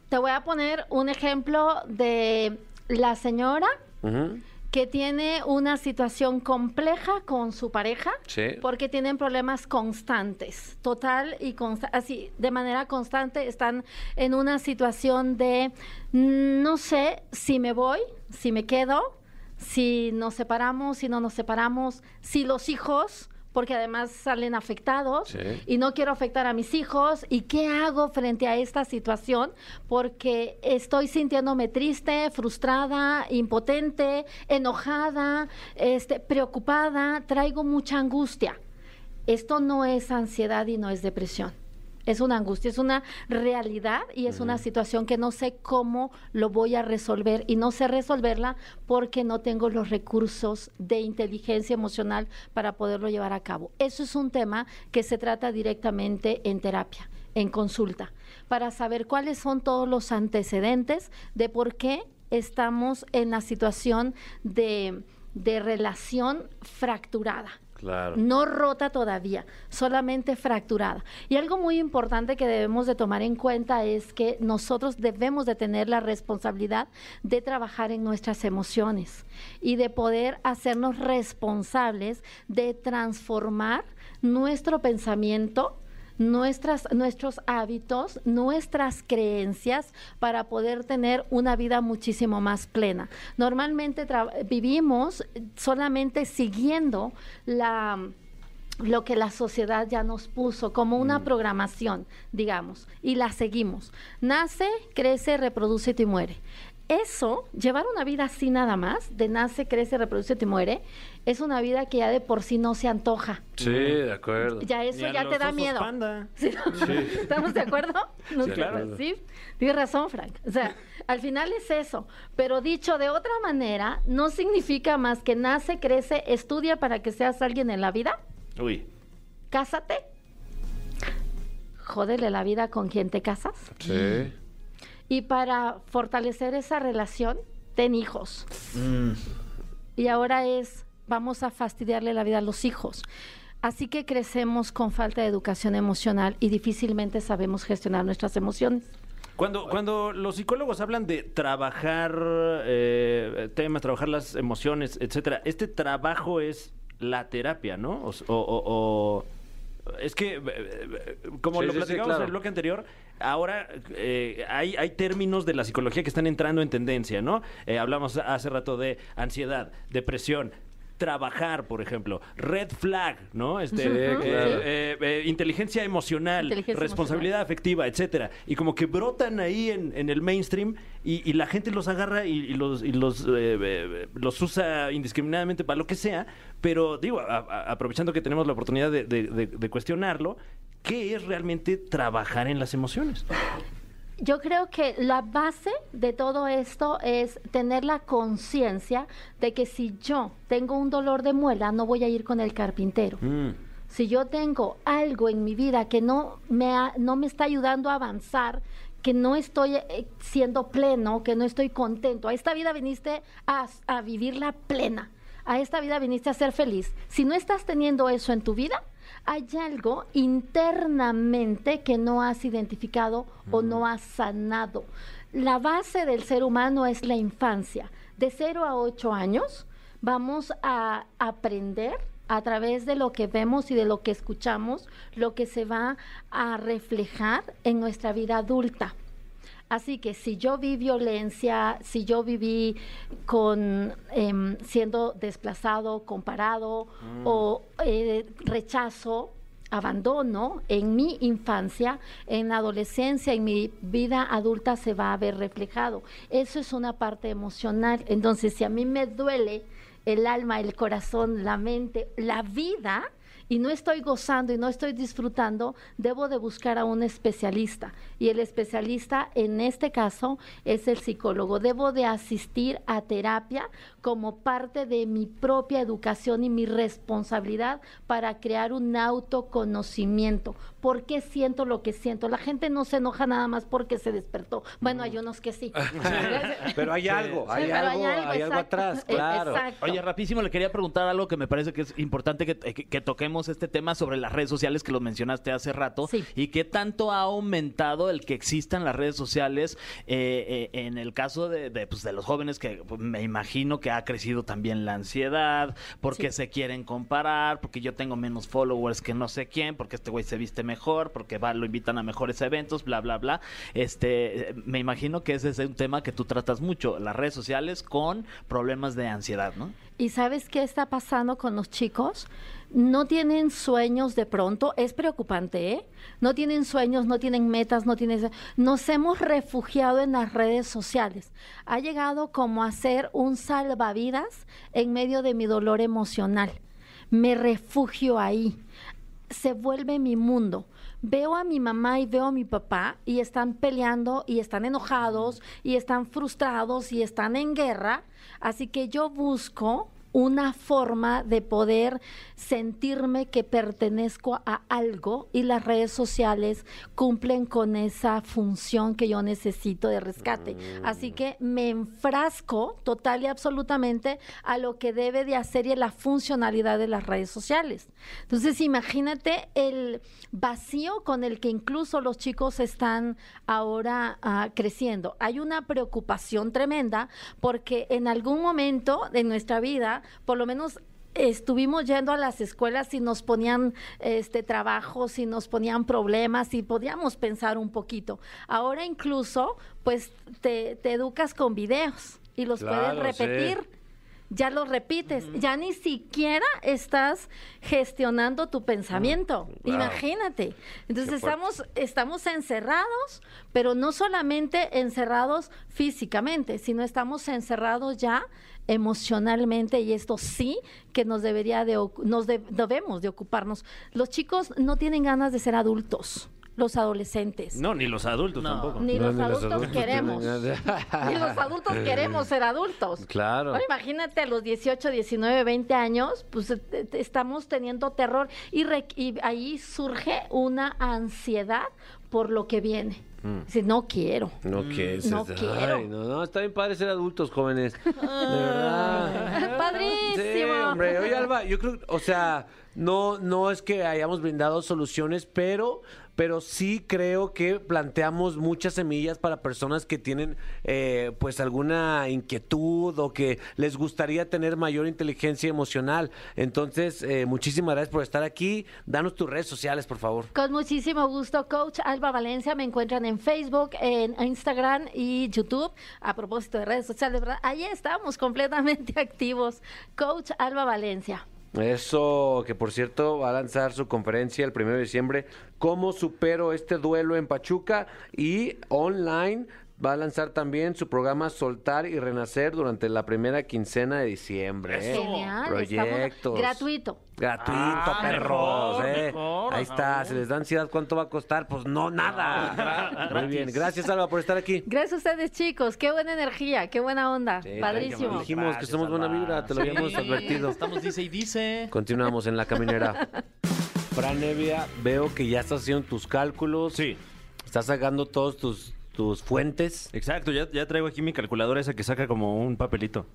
Te voy a poner un ejemplo de la señora Ujú. Que tiene una situación compleja con su pareja Sí. porque tienen problemas constantes, total y consta- así de manera constante están en una situación de mm, no sé si me voy, si me quedo, si nos separamos, si no nos separamos, si los hijos porque además salen afectados Sí. y no quiero afectar a mis hijos y qué hago frente a esta situación porque estoy sintiéndome triste, frustrada, impotente, enojada, este, preocupada, traigo mucha angustia. Esto no es ansiedad y no es depresión. Es una angustia, es una realidad y es una situación que no sé cómo lo voy a resolver y no sé resolverla porque no tengo los recursos de inteligencia emocional para poderlo llevar a cabo. Eso es un tema que se trata directamente en terapia, en consulta, para saber cuáles son todos los antecedentes de por qué estamos en la situación de, de relación fracturada Claro. no rota todavía, solamente fracturada. Y algo muy importante que debemos de tomar en cuenta es que nosotros debemos de tener la responsabilidad de trabajar en nuestras emociones y de poder hacernos responsables de transformar nuestro pensamiento nuestras, nuestros hábitos, nuestras creencias para poder tener una vida muchísimo más plena. Normalmente vivimos solamente siguiendo la lo que la sociedad ya nos puso como una programación, digamos, y la seguimos. Nace, crece, reproduce y muere. Eso, llevar una vida así nada más, de nace, crece, reproduce y muere, es una vida que ya de por sí no se antoja. Sí, de acuerdo. Ya eso ya te da miedo. panda. (laughs) Sí, ¿no? ¿Estamos de acuerdo? No, Sí, claro. Sí, tienes razón, Frank. O sea, al final es eso. Pero dicho de otra manera, no significa más que nace, crece, estudia para que seas alguien en la vida, Uy. cásate, jódele la vida con quien te casas. Sí. Y para fortalecer esa relación, ten hijos. Y ahora es, vamos a fastidiarle la vida a los hijos. Así que crecemos con falta de educación emocional y difícilmente sabemos gestionar nuestras emociones. Cuando, cuando los psicólogos hablan de trabajar eh, temas, trabajar las emociones, etcétera, este trabajo es la terapia, ¿no? O, o- o- o- es que, eh, eh, como Sí, lo sí, sí, platicamos claro. en el bloque anterior, ahora eh, hay, hay términos de la psicología que están entrando en tendencia, ¿no? Eh, hablamos hace rato de ansiedad, depresión. Trabajar, por ejemplo, red flag, ¿no? Este, Sí, eh, claro. eh, eh, inteligencia emocional, Inteligencia responsabilidad afectiva, etcétera. Y como que brotan ahí en, en el mainstream y, y la gente los agarra y, y los, y los, eh, eh, los usa indiscriminadamente para lo que sea. Pero digo, a- a- aprovechando que tenemos la oportunidad de, de- de- de cuestionarlo, ¿qué es realmente trabajar en las emociones? Yo creo que la base de todo esto es tener la conciencia de que si yo tengo un dolor de muela, no voy a ir con el carpintero. Mm. Si yo tengo algo en mi vida que no me, ha- no me está ayudando a avanzar, que no estoy eh, siendo pleno, que no estoy contento, a esta vida viniste a, a vivirla plena, a esta vida viniste a ser feliz. Si no estás teniendo eso en tu vida, hay algo internamente que no has identificado o no has sanado. La base del ser humano es la infancia. De 0 a 8 años vamos a aprender a través de lo que vemos y de lo que escuchamos, lo que se va a reflejar en nuestra vida adulta. Así que si yo vi violencia, si yo viví con em, siendo desplazado, comparado o eh, rechazo, abandono en mi infancia, en la adolescencia, en mi vida adulta se va a ver reflejado. Eso es una parte emocional. Entonces, si a mí me duele el alma, el corazón, la mente, la vida, y no estoy gozando y no estoy disfrutando, debo de buscar a un especialista. Y el especialista en este caso es el psicólogo. Debo de asistir a terapia como parte de mi propia educación y mi responsabilidad para crear un autoconocimiento. ¿Por qué siento lo que siento? La gente no se enoja nada más porque se despertó. Bueno, hay unos que sí. (laughs) Pero hay algo, hay Sí, algo, hay algo atrás, claro. Exacto. Oye, rapidísimo, le quería preguntar algo que me parece que es importante que, que- que toquemos este tema sobre las redes sociales que lo mencionaste hace rato Sí. y qué tanto ha aumentado el que existan las redes sociales eh, eh, en el caso de, de, pues, de los jóvenes que pues, me imagino que ha crecido también la ansiedad, porque Sí. se quieren comparar, porque yo tengo menos followers que no sé quién, porque este güey se viste mejor, porque va, lo invitan a mejores eventos, bla, bla, bla. Este, me imagino que ese es un tema que tú tratas mucho, las redes sociales con problemas de ansiedad, ¿no? ¿Y sabes qué está pasando con los chicos? No tienen sueños de pronto, es preocupante, ¿eh? No tienen sueños, no tienen metas, no tienen... Nos hemos refugiado en las redes sociales. Ha llegado como a ser un salvavidas en medio de mi dolor emocional. Me refugio ahí. Se vuelve mi mundo. Veo a mi mamá y veo a mi papá y están peleando y están enojados y están frustrados y están en guerra. Así que yo busco una forma de poder sentirme que pertenezco a algo y las redes sociales cumplen con esa función que yo necesito de rescate. Así que me enfrasco total y absolutamente a lo que debe de hacer y a la funcionalidad de las redes sociales. Entonces imagínate el vacío con el que incluso los chicos están ahora ah, creciendo. Hay una preocupación tremenda porque en algún momento de nuestra vida, por lo menos estuvimos yendo a las escuelas y nos ponían este trabajos y nos ponían problemas y podíamos pensar un poquito. Ahora incluso pues te, te educas con videos y los Claro, puedes sí. repetir. Ya lo repites, ya ni siquiera estás gestionando tu pensamiento. Imagínate. Entonces estamos, estamos encerrados, pero no solamente encerrados físicamente, sino estamos encerrados ya emocionalmente y esto sí que nos debería de nos de- debemos de ocuparnos. Los chicos no tienen ganas de ser adultos, los adolescentes. No, ni los adultos No. tampoco. Ni No, los ni los adultos queremos. Ni los adultos queremos ser adultos. Claro. Ahora imagínate a los 18, 19, 20 años, pues eh, eh, estamos teniendo terror y, re- y ahí surge una ansiedad por lo que viene. Dice, no quiero. No, que es, No es- quiero. ay, no, no, está bien padre ser adultos jóvenes. De verdad. Padrísimo. Sí, hombre. Oye, Alba, yo creo, o sea, no, no es que hayamos brindado soluciones, pero, pero sí creo que planteamos muchas semillas para personas que tienen, eh, pues, alguna inquietud o que les gustaría tener mayor inteligencia emocional. Entonces, eh, muchísimas gracias por estar aquí. Danos tus redes sociales, por favor. Con muchísimo gusto, Coach Alba Valencia. Me encuentran en Facebook, en Instagram y YouTube. A propósito de redes sociales, ¿verdad? Ahí estamos completamente (laughs) activos. Coach Alba Valencia. Eso, que por cierto va a lanzar su conferencia el 1 de diciembre, ¿Cómo supero este duelo en Pachuca? Y online va a lanzar también su programa Soltar y Renacer durante la primera quincena de diciembre. ¿eh? Genial. estamos- Proyectos. Gratuito. Gratuito, Ah, perros. mejor, ¿eh? mejor, Ahí está, se les da ansiedad, ¿cuánto va a costar? Pues no, nada. Muy bien, gracias Alba por estar aquí. Gracias a ustedes, chicos. Qué buena energía, qué buena onda. Sí, Padrísimo. Dijimos que somos buena vibra, te lo habíamos advertido. Estamos dice y dice. Continuamos en la caminera. (laughs) Fran Evia, veo que ya estás haciendo tus cálculos. Sí. Estás sacando todos tus, tus fuentes. Exacto, ya, ya traigo aquí mi calculadora esa que saca como un papelito.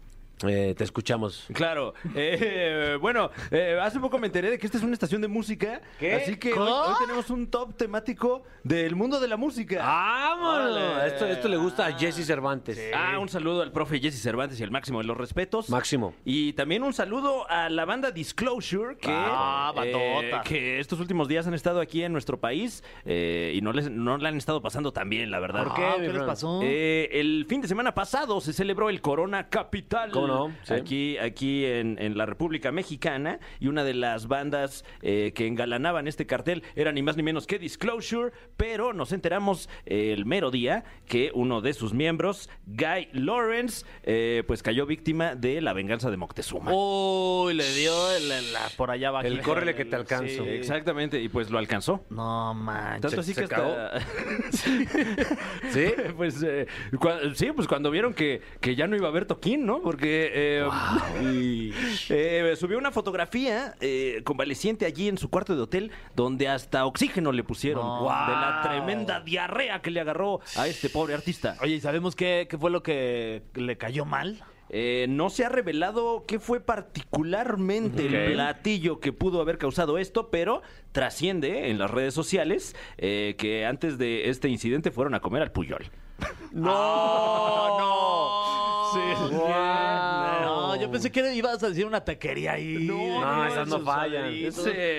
Eh, te escuchamos. Claro. eh, (laughs) bueno, eh, hace poco me enteré de que esta es una estación de música. ¿Qué? Así que hoy, hoy tenemos un top temático del mundo de la música. ¡Vámonos! Esto, esto le gusta a Jesse Cervantes. Ah, un saludo al profe Jesse Cervantes y al máximo de los respetos. Máximo. Y también un saludo a la banda Disclosure, que, Ah, bandota. que estos últimos días han estado aquí en nuestro país eh, y no, les, no la han estado pasando tan bien, la verdad. ¿Por qué, Ah, ¿Qué les pasó? Eh, el fin de semana pasado se celebró el Corona Capital. ¿Cómo no? Sí. Aquí, aquí en, en la República Mexicana. Y una de las bandas eh, que engalanaban este cartel era ni más ni menos que Disclosure. Pero nos enteramos eh, el mero día que uno de sus miembros, Guy Lawrence, eh, pues cayó víctima de la venganza de Moctezuma. Uy, le dio el- el- la- por allá abajo. El córrele que te alcanzo. Exactamente, y pues lo alcanzó. No manches. Tanto así se que hasta... (laughs) ¿Sí? (laughs) pues eh, sí, pues cuando vieron que, que ya no iba a haber toquín, ¿no? Porque eh, (laughs) eh, subió una fotografía eh, convaleciente allí en su cuarto de hotel donde hasta oxígeno le pusieron de la tremenda diarrea que le agarró a este pobre artista. Oye, ¿y sabemos qué, qué fue lo que le cayó mal? Eh, no se ha revelado qué fue particularmente el platillo que pudo haber causado esto, pero trasciende en las redes sociales eh, que antes de este incidente fueron a comer al Puyol. ¡No! (laughs) ¡No! Sí. No, yo pensé que ibas a decir una taquería ahí. No, esas no fallan. Yo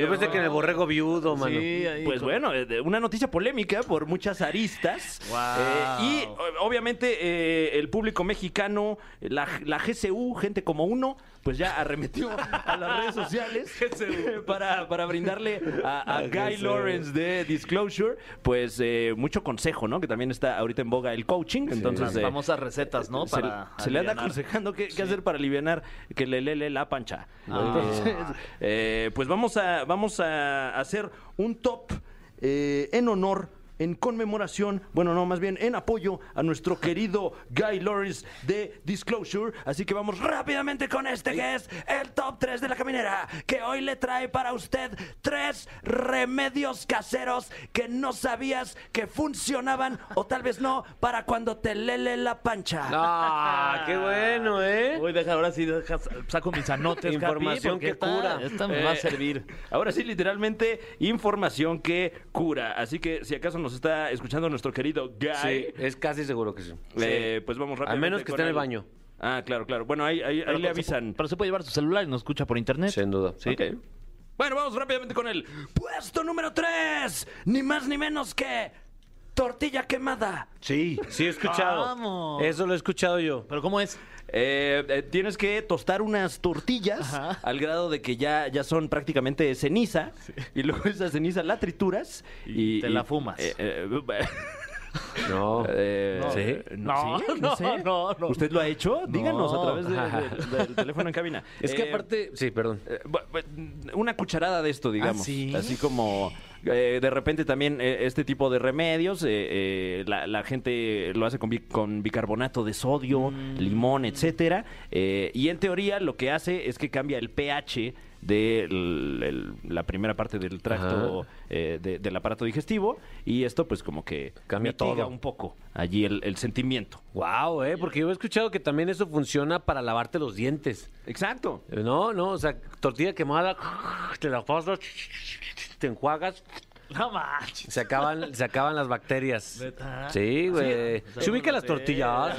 pensé que en el borrego viudo, mano. Sí, ahí Pues con- bueno, eh, de- una noticia polémica por muchas aristas. Guau. Eh, y o- obviamente eh, el público mexicano, la, la GCU, gente como uno, pues ya arremetió a las redes sociales (laughs) para, para brindarle a, a Guy Lawrence de Disclosure, pues eh, mucho consejo, ¿no? Que también está ahorita en boga el coaching. Entonces, Las eh, famosas recetas, ¿no? se, Para se le anda aconsejando qué, qué hacer para aliviar que le lele la pancha. Ah. Entonces, eh, pues vamos a, vamos a hacer un top eh, en honor. En conmemoración, bueno, no, más bien en apoyo a nuestro querido Guy Lawrence de Disclosure. Así que vamos rápidamente con este que es el top 3 de la caminera, que hoy le trae para usted tres remedios caseros que no sabías que funcionaban o tal vez no para cuando te lele la pancha. Ah, qué bueno, ¿eh? Uy, deja, ahora sí, deja, saco mis anotes, Información que esta- cura. Esta me va a Eh, servir. Ahora sí, literalmente, información que cura. Así que si acaso nos está escuchando nuestro querido Guy, Sí, es casi seguro que sí. eh, pues vamos A rápidamente. menos que esté en el baño. Ah, claro, claro. Bueno, ahí, ahí- le avisan. Pero se puede llevar su celular y nos escucha por internet. Sin duda. Sí. Ok. Bueno, vamos rápidamente con el puesto número 3. Ni más ni menos que tortilla quemada. Sí, sí he escuchado. Vamos. Eso lo he escuchado yo. ¿Pero cómo es? Eh, eh, tienes que tostar unas tortillas Ajá. al grado de que ya, ya son prácticamente ceniza y luego esa ceniza la trituras y, te la fumas. eh, eh, (laughs) No. eh, No. ¿sí? No, ¿Sí? no, sé. no, no. ¿Usted lo ha hecho? Díganos a través de- de- del teléfono en cabina. Es que aparte. Sí, perdón. eh, una cucharada de esto, digamos. ¿Ah, sí? Así como eh, de repente también eh, este tipo de remedios, eh, la, la gente lo hace con, bi- con bicarbonato de sodio, Mm. limón, etcétera. y en teoría lo que hace es que cambia el pH de el- el- la primera parte del tracto eh, de- del aparato digestivo y esto pues como que Cambia mitiga todo. un poco allí el, el sentimiento. Wow, eh, porque yo he escuchado que también eso funciona para lavarte los dientes. Exacto. No, no, o sea, tortilla quemada, te la pasas, te enjuagas, (laughs) No manches. se acaban, se acaban las bacterias. Sí, güey. Sí, ¿Se ubica las tortillas?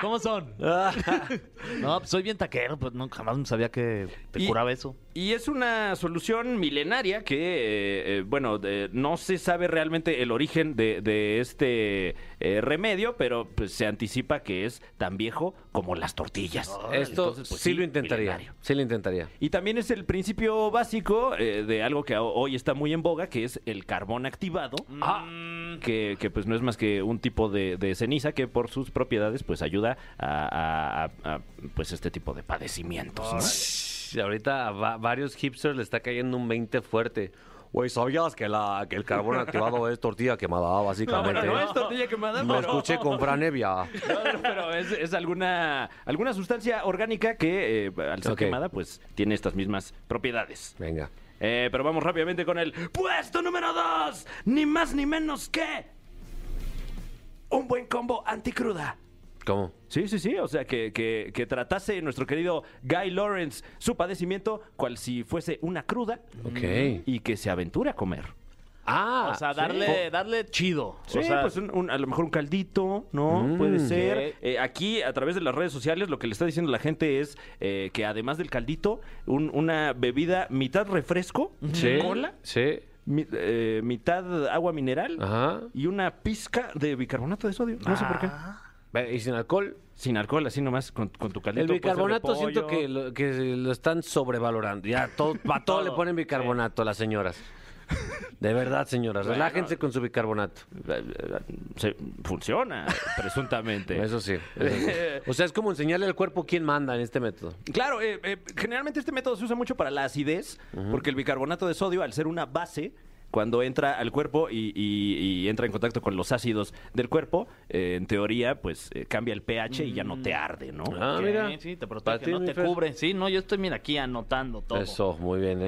¿Cómo son? (laughs) No, pues soy bien taquero, pues no, jamás sabía que te Y- curaba eso. Y es una solución milenaria que, eh, eh, bueno, de- no se sabe realmente el origen de, de este eh, remedio, pero pues, se anticipa que es tan viejo como las tortillas. Esto Entonces, pues, sí, lo intentaría. milenario. Sí lo intentaría. Y también es el principio básico eh, de algo que ho- hoy está muy en boga, que es el carbón activado. Ah. Que, que, pues no es más que un tipo de, de ceniza que por sus propiedades pues ayuda a, a- a- a, pues este tipo de padecimientos. ¿no? Ahorita a va- varios hipsters le está cayendo un 20 fuerte. Güey, ¿sabías que, la, que el carbón activado es tortilla quemada, No, básicamente? bueno, no es tortilla quemada, Lo pero... escuché con Fran Evia. (laughs) No, no, pero es, es alguna, alguna sustancia orgánica que, eh, al ser quemada, pues tiene estas mismas propiedades. Venga. Eh, pero vamos rápidamente con el puesto número 2. Ni más ni menos que un buen combo anticruda. ¿Cómo? Sí, sí, sí. O sea, que, que, que tratase nuestro querido Guy Lawrence su padecimiento cual si fuese una cruda Ok. y que se aventure a comer. Ah, O sea, sí. darle, darle chido. Sí, o sea, pues un- un- a lo mejor un caldito, ¿no? Mm. Puede ser. Eh, aquí, a través de las redes sociales, lo que le está diciendo la gente es eh, que además del caldito, un- una bebida mitad refresco, Sí. cola, Sí. mi- eh, mitad agua mineral Ajá. y una pizca de bicarbonato de sodio. No sé por qué. Y sin alcohol. Sin alcohol, así nomás, con, con tu caldito. El bicarbonato siento que lo, que lo están sobrevalorando. Ya todo, (laughs) a todo le ponen bicarbonato las señoras. De verdad, señoras, relájense con su bicarbonato. Se- funciona, presuntamente. (laughs) Eso sí. eso sí. O sea, es como enseñarle al cuerpo quién manda en este método. Claro, eh, eh, generalmente este método se usa mucho para la acidez, porque el bicarbonato de sodio, al ser una base, cuando entra al cuerpo y, y- y entra en contacto con los ácidos del cuerpo, eh, en teoría, pues eh, cambia el pH y ya no te arde, ¿no? Ah, Ok, mira. Sí, te Para protege, ti, no mi te Fer. cubre. Sí, no, yo estoy, mira, aquí anotando todo. Eso, muy bien, ¿eh?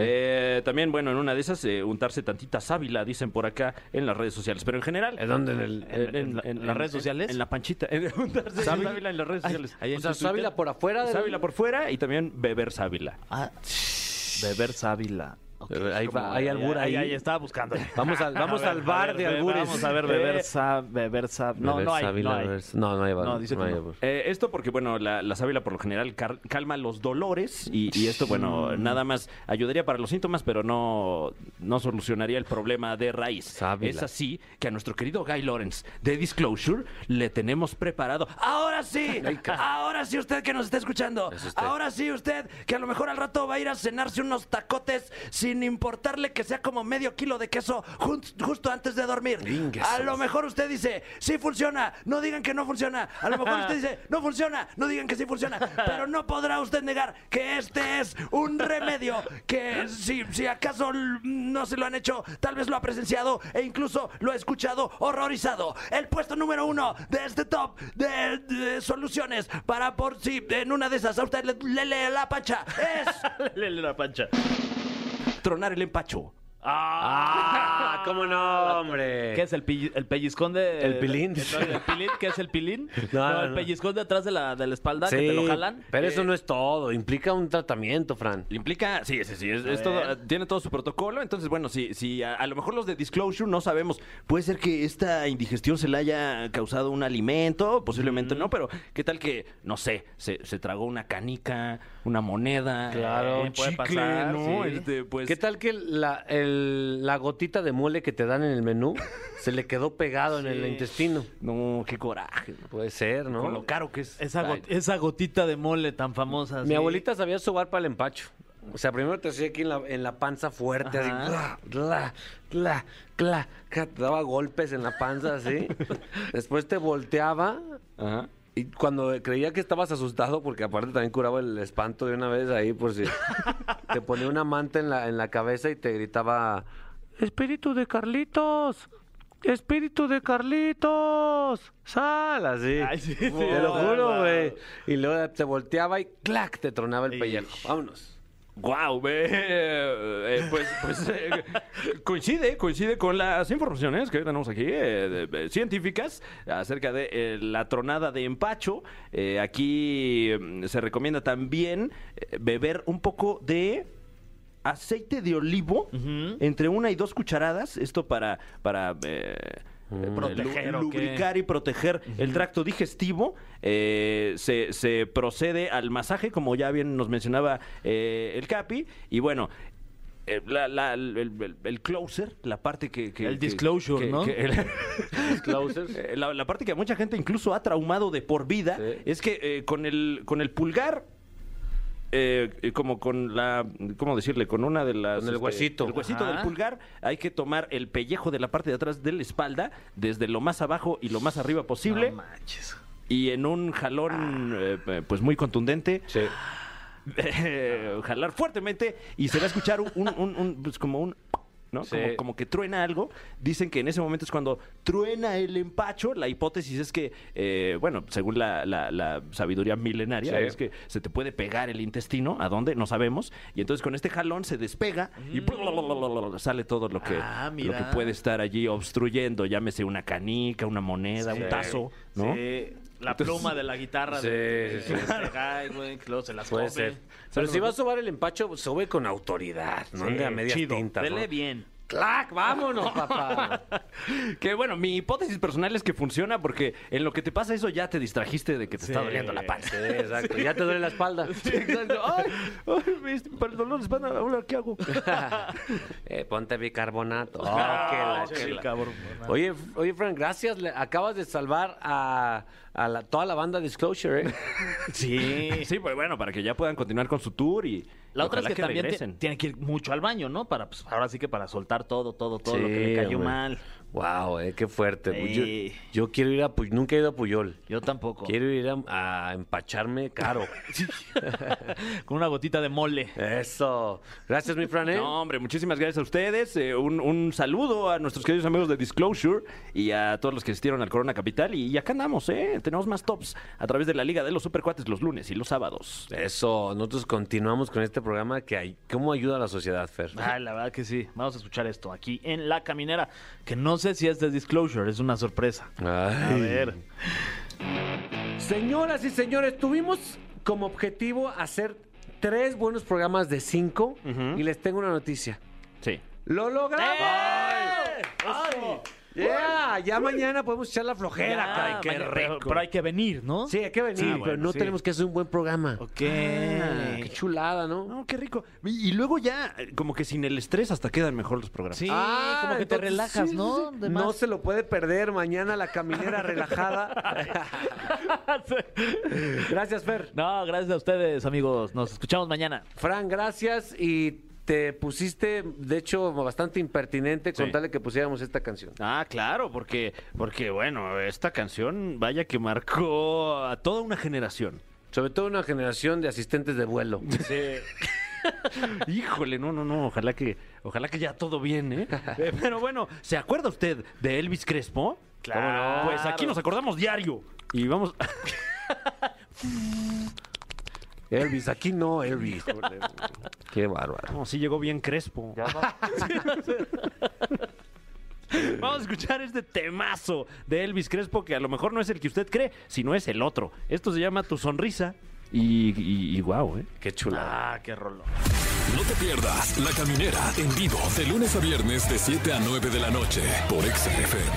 Eh, también, bueno, en una de esas, eh, untarse tantita sábila, dicen por acá en las redes sociales. Pero en general. ¿En dónde? ¿En el- En, en las redes sociales? En, la panchita. (laughs) En, untarse Sábila. sábila en las redes Ay, sociales. ahí en o sea, tu Twitter. sábila por afuera. del- Sábila por fuera y también beber sábila. Ah, beber sábila. Ok. Ahí va, hay albur ahí. Ahí, ahí estaba buscando. (laughs) Vamos al, vamos ver, al bar ver, de albures. Vamos a ver, beber Eh, sab, beber sab. No, no hay, no hay. No, no hay bar. No, dice hay no. albur. Eh, esto porque, bueno, la, la sábila por lo general calma los dolores y, y esto, bueno, nada más ayudaría para los síntomas, pero no, no solucionaría el problema de raíz. Sábila. Es así que a nuestro querido Guy Lawrence de Disclosure le tenemos preparado. Ahora sí, ahora sí usted que nos está escuchando, Es ahora sí usted que a lo mejor al rato va a ir a cenarse unos tacotes sin importarle que sea como medio kilo de queso justo antes de dormir. A lo mejor usted dice, sí funciona, no digan que no funciona. A lo mejor usted dice, (laughs) no funciona, no digan que sí funciona. Pero no podrá usted negar que este es un remedio que si, si acaso no se lo han hecho, tal vez lo ha presenciado e incluso lo ha escuchado horrorizado. El puesto número uno de este top de, de soluciones para por si en una de esas a usted le, le lee la pancha es (laughs) Lele la pancha. Tronar el empacho. ¡Ah! ¿Cómo no, hombre? ¿Qué es el, pill- el pellizcón de. El pilín. de- de- el pilín? ¿Qué es el pilín? (laughs) No, No, no, el no. pellizcón de atrás de la, de la espalda que te lo jalan. pero eso Eh, no es todo. Implica un tratamiento, Fran. Implica, sí, sí, sí, es, es A todo, tiene todo su protocolo. Entonces, bueno, si, si a, a lo mejor los de Disclosure no sabemos, puede ser que esta indigestión se le haya causado un alimento, posiblemente no, pero ¿qué tal que, no sé, se, se tragó una canica, una moneda, Claro, un puede chicle, pasar, ¿no? sí. Este, pues, ¿Qué tal que la, el- la gotita de mole que te dan en el menú (laughs) se le quedó pegado en el intestino? No, qué coraje. Puede ser, ¿no? Con lo caro que es. Esa, Ay, got- esa gotita de mole tan famosa. Mi sí. abuelita sabía sobar para el empacho. O sea, primero te hacía aquí en la, en la panza fuerte, así, Ajá. gla, gla, gla, gla, te daba golpes en la panza, así. (laughs) Después te volteaba Ajá. Y cuando creía que estabas asustado, porque aparte también curaba el espanto de una vez ahí, por si (laughs) te ponía una manta en la, en la cabeza y te gritaba, Espíritu de Carlitos, Espíritu de Carlitos, sal, así. Ay, sí, sí. Te lo juro, wow. güey. Y luego te volteaba y clac, te tronaba el pellejo. Vámonos. Wow, pues, pues eh, coincide, coincide con las informaciones que tenemos aquí, eh, de- de- científicas, acerca de eh, la tronada de empacho. Eh, aquí mm, se recomienda también eh, beber un poco de aceite de olivo, entre una y dos cucharadas, esto para, para eh, eh, Proteger, lubricar y proteger el tracto digestivo. Eh, se, se procede al masaje, como ya bien nos mencionaba eh, el Capi, y bueno. eh, la- la- el, el- el closer, la parte que... que- El disclosure, que- ¿no? que- el- (laughs) (laughs) la, la parte que a mucha gente incluso ha traumado de por vida Sí. es que eh, con, el, con el pulgar eh, eh, como con la, ¿cómo decirle? Con una de las... Con el huesito. El huesito Ajá. del pulgar, hay que tomar el pellejo de la parte de atrás de la espalda, desde lo más abajo y lo más arriba posible, No manches. y en un jalón, eh, eh, pues muy contundente, Sí. (laughs) eh, jalar fuertemente, y se va a escuchar un, un- un- un, pues como un... ¿no? Sí. Como, como que truena algo. Dicen que en ese momento es cuando truena el empacho. La hipótesis es que, eh, bueno, según la, la- la sabiduría milenaria, Sí. es que se te puede pegar el intestino. ¿A dónde? No sabemos. Y entonces con este jalón se despega y sale todo lo que, Ah, lo que mira. puede estar allí obstruyendo. Llámese una canica, una moneda, Sí. un tazo, ¿no? Sí, la Entonces- pluma de la guitarra Sí, de, sí, este güey, que luego se las Puede come. ser. Pero si va a sobar el empacho, sobe con autoridad, no ande a medias chido. tintas. ¿no? Dele bien. ¡Clac! ¡Vámonos, papá! (laughs) Que bueno, mi hipótesis personal es que funciona porque en lo que te pasa eso ya te distrajiste de que te está doliendo la panza. Sí, exacto. Ya te duele la espalda. (laughs) Sí, exacto. Ay, ay, para el dolor de espalda, ahora qué hago. (laughs) Eh, ponte bicarbonato. Oh, qué Ah, la-. Oye, oye, Frank, gracias. Le- acabas de salvar a, a la- toda la banda Disclosure, ¿eh? Sí, sí, pues bueno, para que ya puedan continuar con su tour y, La otra es que, que también tiene que ir mucho al baño, ¿no? Para, pues, ahora sí que para soltar todo, todo, todo lo que le cayó hombre. mal. Wow, eh, qué fuerte. Sí. Yo, yo quiero ir a Puyol, nunca he ido a Puyol. Yo tampoco. Quiero ir a, a empacharme caro. (laughs) Con una gotita de mole. Eso. Gracias, mi Fran. ¿eh? No, hombre, muchísimas gracias a ustedes. Eh, un, un saludo a nuestros queridos amigos de Disclosure y a todos los que asistieron al Corona Capital. Y, acá andamos, ¿eh? Tenemos más tops a través de la Liga de los Supercuates los lunes y los sábados. Eso. Nosotros continuamos con este programa que hay. ¿Cómo ayuda a la sociedad, Fer? Ay, la verdad que sí. Vamos a escuchar esto aquí en La Caminera, que no sé si es de Disclosure, es una sorpresa. A ver. Señoras y señores, tuvimos como objetivo hacer tres buenos programas de cinco y les tengo una noticia. Sí. ¡Lo logramos! ¡Eh! Yeah, ya mañana podemos echar la flojera, Ya, caray, qué mañana- rico. pero, pero hay que venir, ¿no? Sí, hay que venir, Sí, pero bueno, no sí. tenemos que hacer un buen programa. Ok. Ah, qué chulada, ¿no? No, qué rico. Y, y luego ya, eh, como que sin el estrés, hasta quedan mejor los programas. Sí, Ah, como que te relajas, sí, ¿no? sí. De No más. se lo puede perder mañana la caminera relajada. (laughs) gracias, Fer. No, gracias a ustedes, amigos. Nos escuchamos mañana. Fran, gracias y te pusiste, de hecho, bastante impertinente con Sí. tal de que pusiéramos esta canción. Ah, claro, porque, porque bueno, esta canción, vaya que marcó a toda una generación. Sobre todo una generación de asistentes de vuelo. (laughs) Híjole, no, no, no, ojalá que, ojalá que ya todo bien, ¿eh? (laughs) Eh, Pero bueno, ¿se acuerda usted de Elvis Crespo? Claro. Pues aquí nos acordamos diario. Y vamos. (laughs) Elvis, aquí no, Elvis. Joder. Qué bárbaro. No, sí llegó bien Crespo. (laughs) Vamos a escuchar este temazo de Elvis Crespo, que a lo mejor no es el que usted cree, sino es el otro. Esto se llama Tu Sonrisa. Y, y, y guau, ¿eh? Qué chulada. Ah, qué rollo. No te pierdas La Caminera en vivo de lunes a viernes de 7 a 9 de la noche por Exa FM.